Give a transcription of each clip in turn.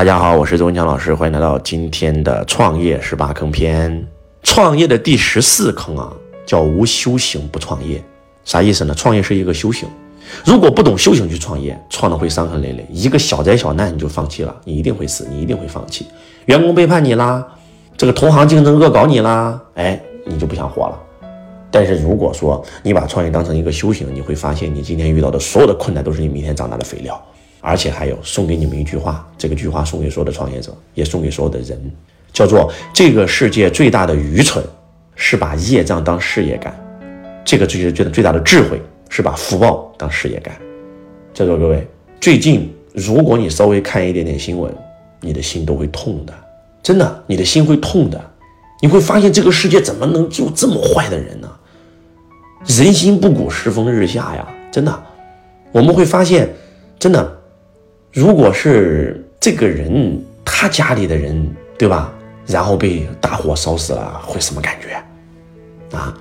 大家好，我是周文强老师，欢迎来到今天的创业十八坑篇。创业的第十四坑啊，叫无修行不创业，啥意思呢？创业是一个修行，如果不懂修行去创业，创的会伤痕累累。一个小灾小难你就放弃了，你一定会死，你一定会放弃。员工背叛你啦，这个同行竞争恶搞你啦，哎，你就不想活了。但是如果说你把创业当成一个修行，你会发现你今天遇到的所有的困难都是你明天长大的肥料。而且还有送给你们一句话，这个句话送给所有的创业者，也送给所有的人，叫做这个世界最大的愚蠢是把业障当事业干，这个最最最大的智慧是把福报当事业干。在座各位，最近如果你稍微看一点点新闻，你的心都会痛的，真的，你的心会痛的，你会发现这个世界怎么能有这么坏的人呢？人心不古，世风日下呀，真的，我们会发现，真的。如果是这个人，他家里的人，对吧？然后被大火烧死了，会什么感觉？啊，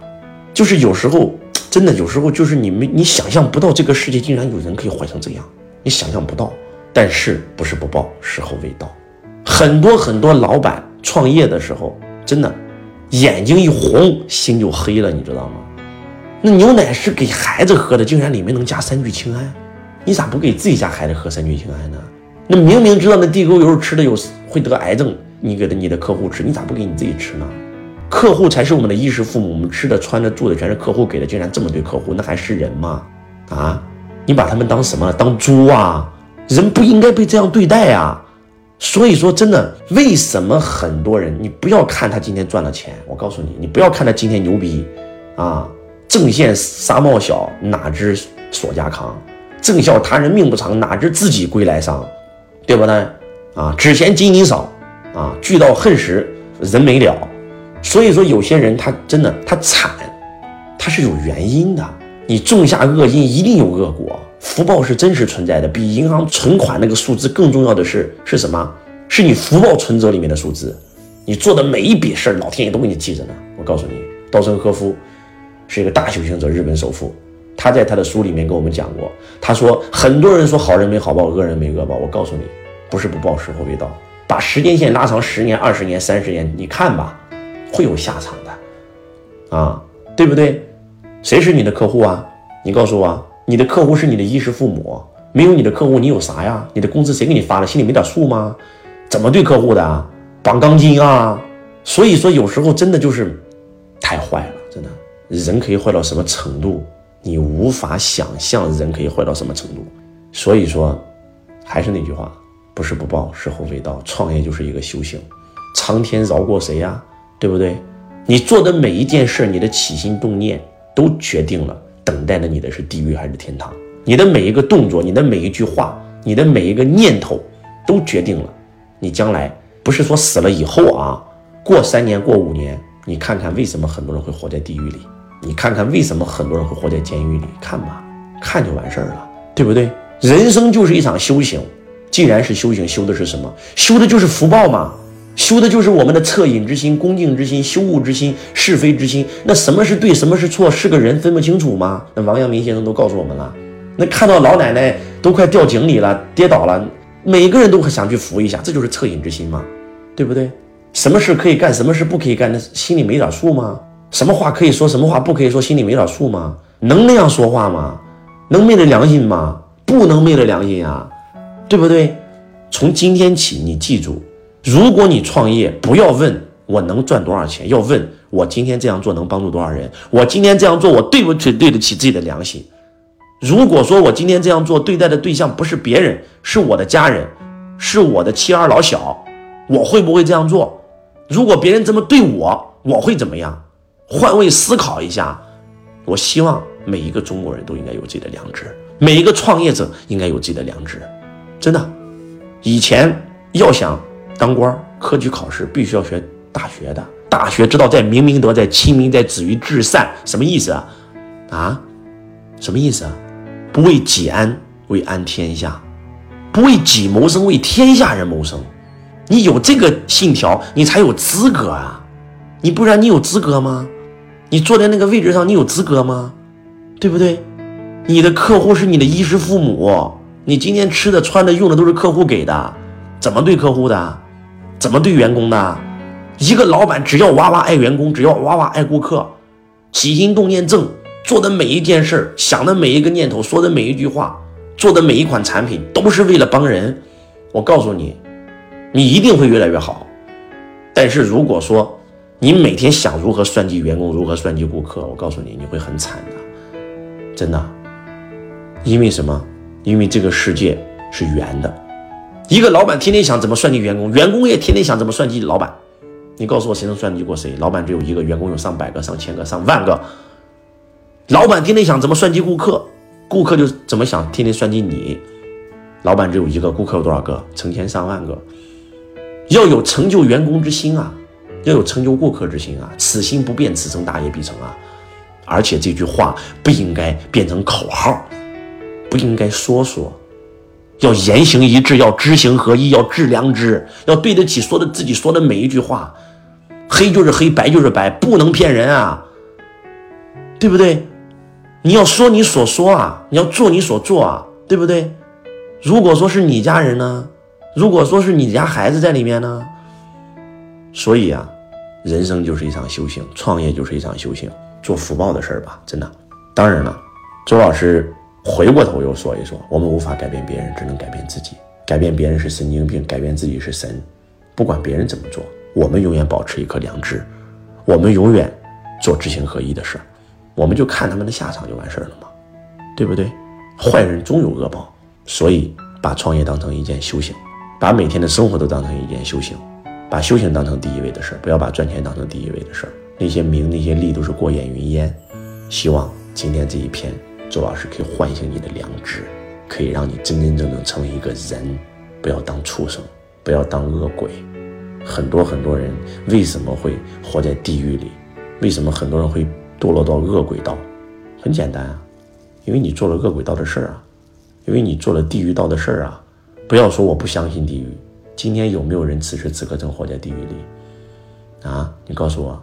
就是有时候真的，有时候就是你们你想象不到，这个世界竟然有人可以坏成这样，你想象不到。但是不是不报，时候未到。很多很多老板创业的时候，真的眼睛一红，心就黑了，你知道吗？那牛奶是给孩子喝的，竟然里面能加三聚氰胺。你咋不给自己家孩子喝三聚氰胺呢？那明明知道那地沟油吃的有会得癌症，你给的你的客户吃，你咋不给你自己吃呢？客户才是我们的衣食父母，我们吃的穿的住的全是客户给的，竟然这么对客户，那还是人吗？啊，你把他们当什么？当猪啊？人不应该被这样对待啊！所以说，真的，为什么很多人，你不要看他今天赚了钱，我告诉你，你不要看他今天牛逼，啊，正线纱帽小，哪知锁家康。正笑他人命不长，哪知自己归来伤，对不对？啊，只嫌金银少，啊，聚到恨时人没了。所以说，有些人他真的他惨，他是有原因的。你种下恶因，一定有恶果。福报是真实存在的，比银行存款那个数字更重要的是是什么？是你福报存折里面的数字。你做的每一笔事儿，老天爷都给你记着呢。我告诉你，稻盛和夫是一个大修行者，日本首富。他在他的书里面跟我们讲过，他说很多人说好人没好报，恶人没恶报。我告诉你，不是不报，时候未到。把时间线拉长十年、二十年、三十年，你看吧，会有下场的，啊，对不对？谁是你的客户啊？你告诉我，你的客户是你的衣食父母，没有你的客户，你有啥呀？你的工资谁给你发的？心里没点数吗？怎么对客户的？啊绑钢筋啊！所以说，有时候真的就是太坏了，真的，人可以坏到什么程度？你无法想象人可以坏到什么程度，所以说，还是那句话，不是不报，时候未到。创业就是一个修行，苍天饶过谁呀？对不对？你做的每一件事，你的起心动念都决定了等待着你的是地狱还是天堂。你的每一个动作，你的每一句话，你的每一个念头，都决定了你将来不是说死了以后啊，过三年过五年，你看看为什么很多人会活在地狱里。你看看为什么很多人会活在监狱里？看吧，看就完事儿了，对不对？人生就是一场修行，既然是修行，修的是什么？修的就是福报嘛，修的就是我们的恻隐之心、恭敬之心、羞恶之心、是非之心。那什么是对，什么是错？是个人分不清楚吗？那王阳明先生都告诉我们了。那看到老奶奶都快掉井里了，跌倒了，每个人都想去扶一下，这就是恻隐之心嘛，对不对？什么事可以干，什么事不可以干，那心里没点数吗？什么话可以说，什么话不可以说，心里没点数吗？能那样说话吗？能昧着良心吗？不能昧着良心啊，对不对？从今天起，你记住，如果你创业，不要问我能赚多少钱，要问我今天这样做能帮助多少人。我今天这样做，我对不对对得起自己的良心？如果说我今天这样做，对待的对象不是别人，是我的家人，是我的妻儿老小，我会不会这样做？如果别人这么对我，我会怎么样？换位思考一下，我希望每一个中国人都应该有自己的良知，每一个创业者应该有自己的良知，真的。以前要想当官，科举考试必须要学大学的，大学知道在明明德，在亲民，在止于至善，什么意思啊？啊？什么意思啊？不为己安，为安天下；不为己谋生，为天下人谋生。你有这个信条，你才有资格啊！你不然你有资格吗？你坐在那个位置上，你有资格吗？对不对？你的客户是你的衣食父母，你今天吃的、穿的、用的都是客户给的，怎么对客户的？怎么对员工的？一个老板只要哇哇爱员工，只要哇哇爱顾客，起心动念正，做的每一件事想的每一个念头，说的每一句话，做的每一款产品，都是为了帮人。我告诉你，你一定会越来越好。但是如果说你每天想如何算计员工，如何算计顾客，我告诉你，你会很惨的，真的。因为什么？因为这个世界是圆的。一个老板天天想怎么算计员工，员工也天天想怎么算计老板。你告诉我，谁能算计过谁？老板只有一个，员工有上百个、上千个、上万个。老板天天想怎么算计顾客，顾客就怎么想天天算计你。老板只有一个，顾客有多少个？成千上万个。要有成就员工之心啊，要有成就顾客之心啊。此心不变，此生大业必成啊。而且这句话不应该变成口号，不应该说说，要言行一致，要知行合一，要致良知，要对得起说的自己说的每一句话。黑就是黑，白就是白，不能骗人啊，对不对？你要说你所说啊，你要做你所做啊，对不对？如果说是你家人呢？如果说是你家孩子在里面呢？所以啊，人生就是一场修行，创业就是一场修行，做福报的事儿吧，真的。当然了，周老师回过头又说一说，我们无法改变别人，只能改变自己。改变别人是神经病，改变自己是神。不管别人怎么做，我们永远保持一颗良知，我们永远做知行合一的事儿，我们就看他们的下场就完事儿了嘛，对不对？坏人终有恶报。所以，把创业当成一件修行，把每天的生活都当成一件修行，把修行当成第一位的事儿，不要把赚钱当成第一位的事儿。那些名、那些利都是过眼云烟。希望今天这一篇，周老师可以唤醒你的良知，可以让你真真正正成为一个人，不要当畜生，不要当恶鬼。很多很多人为什么会活在地狱里？为什么很多人会堕落到恶鬼道？很简单啊，因为你做了恶鬼道的事儿啊。因为你做了地狱道的事儿啊！不要说我不相信地狱。今天有没有人此时此刻正活在地狱里？啊，你告诉我。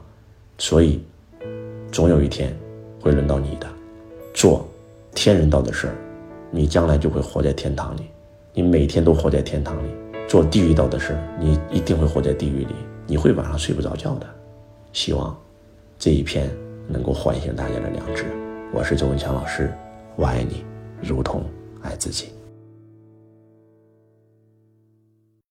所以，总有一天会轮到你的，做天人道的事儿，你将来就会活在天堂里。你每天都活在天堂里，做地狱道的事儿，你一定会活在地狱里。你会晚上睡不着觉的。希望这一篇能够唤醒大家的良知。我是周文强老师，我爱你，如同。爱自己。